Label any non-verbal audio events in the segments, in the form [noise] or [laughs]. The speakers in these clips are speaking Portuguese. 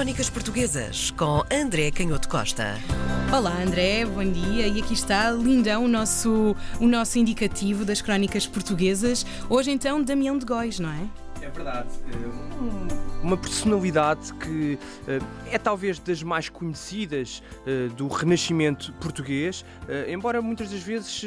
Crónicas Portuguesas com André Canhoto Costa. Olá André, bom dia. E aqui está lindão o nosso, o nosso indicativo das crónicas portuguesas. Hoje então Damião de Góis, não é? É verdade. Eh, uma personalidade que eh, é talvez das mais conhecidas eh, do Renascimento português, embora muitas das vezes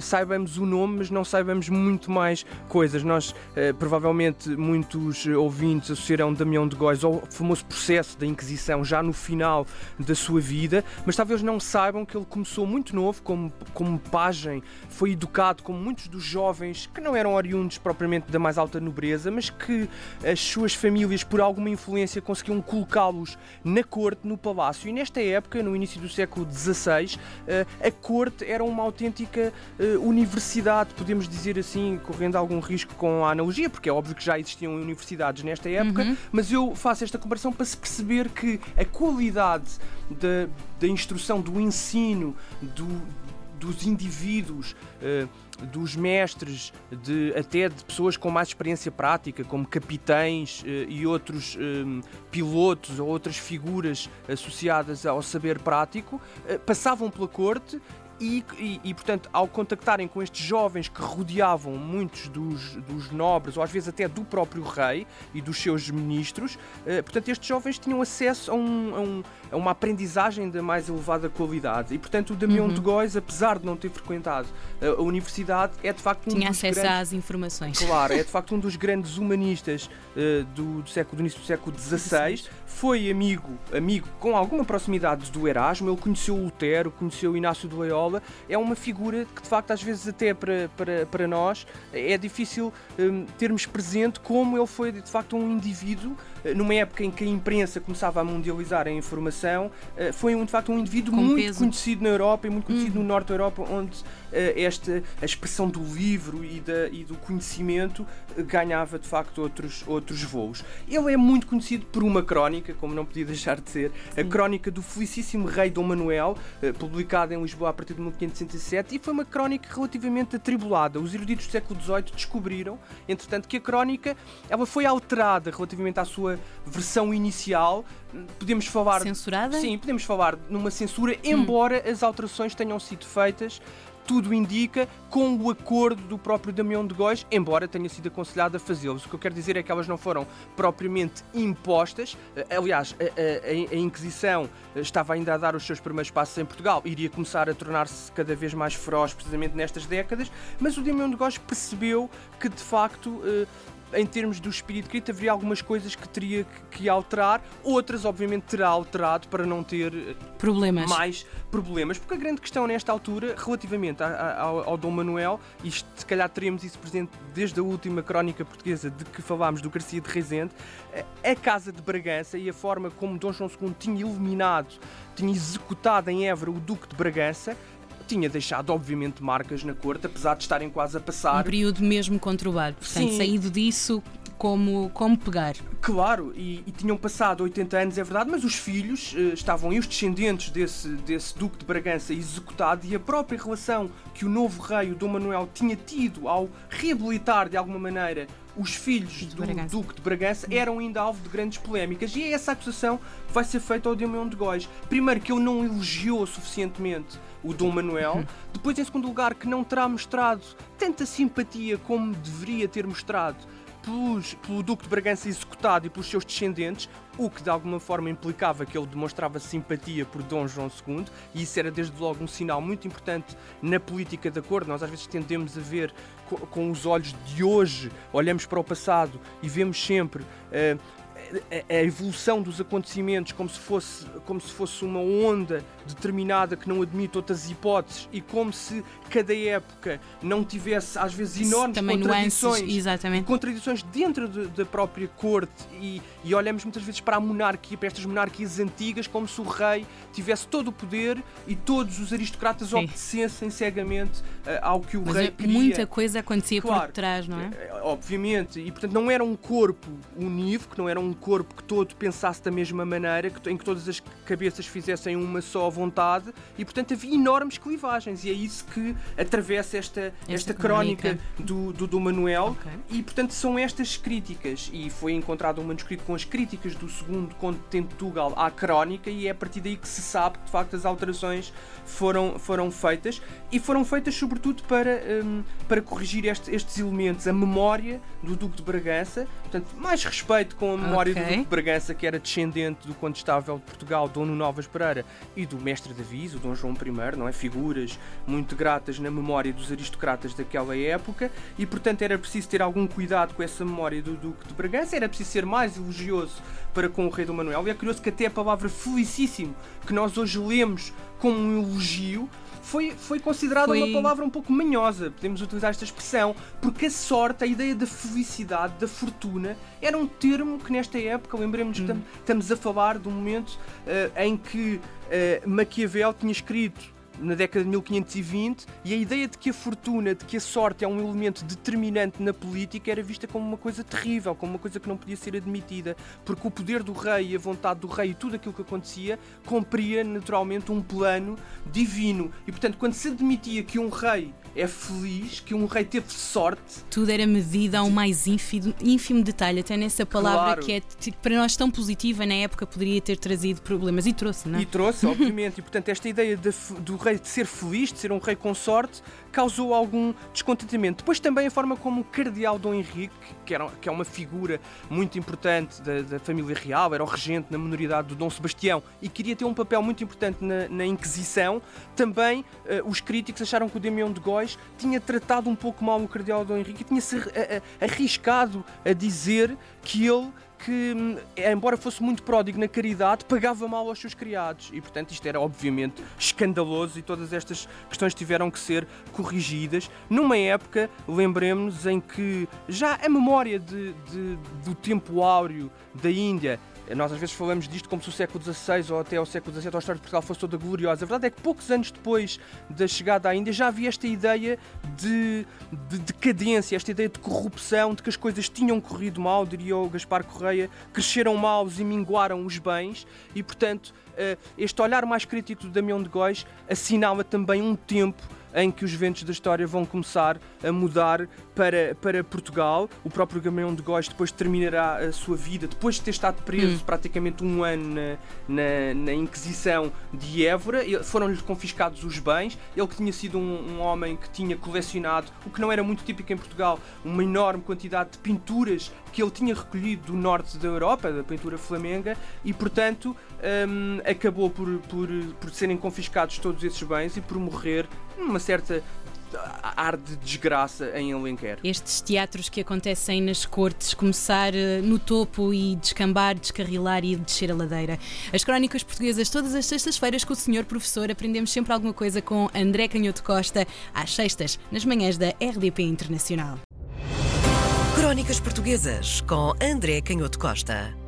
saibamos o nome, mas não saibamos muito mais coisas. Nós, provavelmente, muitos ouvintes associarão Damião de Góis ao famoso processo da Inquisição já no final da sua vida, mas talvez não saibam que ele começou muito novo, como, como pajem, foi educado como muitos dos jovens que não eram oriundos propriamente da mais alta nobreza, mas que as suas famílias, por alguma influência, conseguiam colocá-los na corte, no palácio. E nesta época, no início do século XVI, eh, a corte era uma autêntica eh, universidade, podemos dizer assim, correndo algum risco com a analogia, porque é óbvio que já existiam universidades nesta época, uhum. mas eu faço esta comparação para se perceber que a qualidade da, da instrução, do ensino, do, dos indivíduos. Uh, dos mestres, de, até de pessoas com mais experiência prática, como capitães eh, e outros eh, pilotos ou outras figuras associadas ao saber prático, eh, passavam pela corte e, e, e, portanto, ao contactarem com estes jovens que rodeavam muitos dos, dos, nobres, ou às vezes até do próprio rei e dos seus ministros, eh, portanto, estes jovens tinham acesso a, um, a, um, a, uma aprendizagem da mais elevada qualidade. E, portanto, o Damião uhum. de Góis, apesar de não ter frequentado a universidade, é de facto um Tinha dos acesso grandes, às informações. Claro, é de [laughs] facto um dos grandes humanistas uh, do, do, século, do início do século XVI. Foi amigo, amigo com alguma proximidade do Erasmo, ele conheceu Lutero, conheceu Inácio de Loyola é uma figura que, de facto, às vezes até para, para, para nós é difícil um, termos presente como ele foi, de facto, um indivíduo eh, numa época em que a imprensa começava a mundializar a informação, eh, foi de facto um indivíduo Com muito peso. conhecido na Europa e muito conhecido uhum. no Norte da Europa, onde eh, esta a expressão do livro e, da, e do conhecimento ganhava de facto outros, outros voos. Ele é muito conhecido por uma crónica, como não podia deixar de ser, Sim. a crónica do felicíssimo rei Dom Manuel, publicada em Lisboa a partir de 1567, e foi uma crónica relativamente atribulada. Os eruditos do século XVIII descobriram, entretanto, que a crónica ela foi alterada relativamente à sua versão inicial. Podemos falar. Censurada? Sim, podemos falar numa censura, embora hum. as alterações tenham sido feitas tudo indica, com o acordo do próprio Damião de Góis, embora tenha sido aconselhado a fazê-los. O que eu quero dizer é que elas não foram propriamente impostas. Eh, aliás, a, a, a, Inquisição eh, estava ainda a dar os seus primeiros passos em Portugal, iria começar a tornar-se cada vez mais feroz precisamente nestas décadas, mas o Damião de Góis percebeu que de facto eh, em termos do espírito crítico, haveria algumas coisas que teria que alterar, outras, obviamente, terá alterado para não ter eh, problemas. mais problemas. Porque a grande questão nesta altura, relativamente ao, ao Dom Manuel, e se calhar teremos isso presente desde a última crónica portuguesa de que falámos do Garcia de Rezende, a Casa de Bragança e a forma como Dom João II tinha eliminado, tinha executado em Évora o Duque de Bragança, tinha deixado, obviamente, marcas na corte, apesar de estarem quase a passar. Um período mesmo conturbado. Portanto, Sim. saído disso, como, como pegar. Claro, e, e, tinham passado 80 anos, é verdade, mas os filhos uh, estavam e os descendentes desse, desse Duque de Bragança executado e a própria relação que o novo rei, o Dom Manuel, tinha tido ao reabilitar de alguma maneira os filhos do Bragança. Duque de Bragança eram ainda alvo de grandes polémicas e é essa acusação que vai ser feita ao Damião de Góis. Primeiro que ele não elogiou suficientemente o Dom Manuel, [laughs] depois em segundo lugar que não terá mostrado tanta simpatia como deveria ter mostrado pelos, pelo Duque de Bragança executado e pelos seus descendentes, o que de alguma forma implicava que ele demonstrava simpatia por Dom João II, e isso era desde logo um sinal muito importante na política da cor. Nós às vezes tendemos a ver com os olhos de hoje, olhamos para o passado e vemos sempre uh, a, evolução dos acontecimentos como se fosse como se fosse uma onda determinada que não admite outras hipóteses e como se cada época não tivesse às vezes enormes Também contradições. nuances, contradições dentro de, da própria corte e, e olhamos muitas vezes para a monarquia para estas monarquias antigas como se o rei tivesse todo o poder e todos os aristocratas Sim. obedecessem cegamente uh, ao que o Mas rei é, queria. muita coisa acontecia claro, por trás não é? Obviamente. E portanto não era um corpo unívoco não era um corpo que todo pensasse da mesma maneira, em que todas as cabeças fizessem uma só vontade e, portanto, havia enormes clivagens e é isso que atravessa esta, esta, esta crónica. do, do, do Manuel. Okay. e, portanto, são estas críticas. E foi encontrado um manuscrito com as críticas do segundo Conde de Tugal à crónica e é a partir daí que se sabe que, de facto, as alterações foram, foram feitas. E foram feitas, sobretudo, para, um, para corrigir este, estes elementos, a memória do Duque de Bragança, portanto, mais respeito com a memória okay. do Duque de Bragança, que era descendente do Condestável de Portugal, Dono Novas Pereira, e do Mestre Davi, o Dom João I, não é? Figuras muito gratas na memória dos aristocratas daquela época, e portanto era preciso ter algum cuidado com essa memória do Duque de Bragança, era preciso ser mais elogioso para com o Rei do Manuel, e é curioso que até a palavra felicíssimo, que nós hoje lemos como um elogio, foi, foi considerada foi... uma palavra um pouco manhosa, podemos utilizar esta expressão, porque a sorte, a ideia da felicidade, da fortuna, era um termo que nesta época, lembremos hum. que estamos a falar um momento uh, em que uh, Maquiavel tinha escrito na década de 1520 e a ideia de que a fortuna, de que a sorte é um elemento determinante na política era vista como uma coisa terrível, como uma coisa que não podia ser admitida, porque o poder do rei e a vontade do rei e tudo aquilo que acontecia cumpria naturalmente um plano divino. E portanto, quando se admitia que um rei é feliz, que um rei teve sorte. Tudo era medido ao mais ínfimo, ínfimo detalhe, até nessa palavra claro. que é para nós tão positiva na época poderia ter trazido problemas e trouxe, não é? E trouxe, obviamente, e portanto esta ideia de, do rei de ser feliz, de ser um rei com sorte, causou algum descontentamento. Depois também a forma como o cardeal Dom Henrique, que, era, que é uma figura muito importante da, da família real, era o regente na minoridade do Dom Sebastião e queria ter um papel muito importante na, na Inquisição, também uh, os críticos acharam que o Damião de Góis tinha tratado um pouco mal o cardeal Dom Henrique e tinha-se arriscado a dizer que ele que, hum, embora fosse muito pródigo na caridade, pagava mal aos seus criados. E, portanto, isto era obviamente escandaloso e todas estas questões tiveram que ser corrigidas numa época, lembremos, em que já a memória de, de, do tempo áureo da Índia nós às vezes falamos disto como se o século XVI ou até o século XVII a história de Portugal fosse toda gloriosa. A verdade é que poucos anos depois da chegada à Índia já havia esta ideia de, de decadência, esta ideia de corrupção, de que as coisas tinham corrido mal, diria o Gaspar Correia, cresceram maus e minguaram os bens e, portanto, eh, este olhar mais crítico do Damião de Góis assinala também um tempo em que os ventos da história vão começar a mudar para, para Portugal. O próprio Gamaleão de Góis depois terminará a sua vida, depois de ter estado preso hum. praticamente um ano na, na, na Inquisição de Évora. Foram-lhe confiscados os bens. Ele que tinha sido um, um, homem que tinha colecionado, o que não era muito típico em Portugal, uma enorme quantidade de pinturas que ele tinha recolhido do norte da Europa, da pintura flamenga, e portanto um, acabou por, por, por serem confiscados todos esses bens e por morrer numa certa ar de desgraça em Alenquer. Estes teatros que acontecem nas cortes, começar eh, no topo e descambar, descarrilar e descer a ladeira. As crónicas portuguesas, todas as sextas-feiras com o senhor professor, aprendemos sempre alguma coisa com André Canhoto Costa, às sextas, nas manhãs da RDP Internacional. Crónicas Portuguesas com André Canhoto Costa.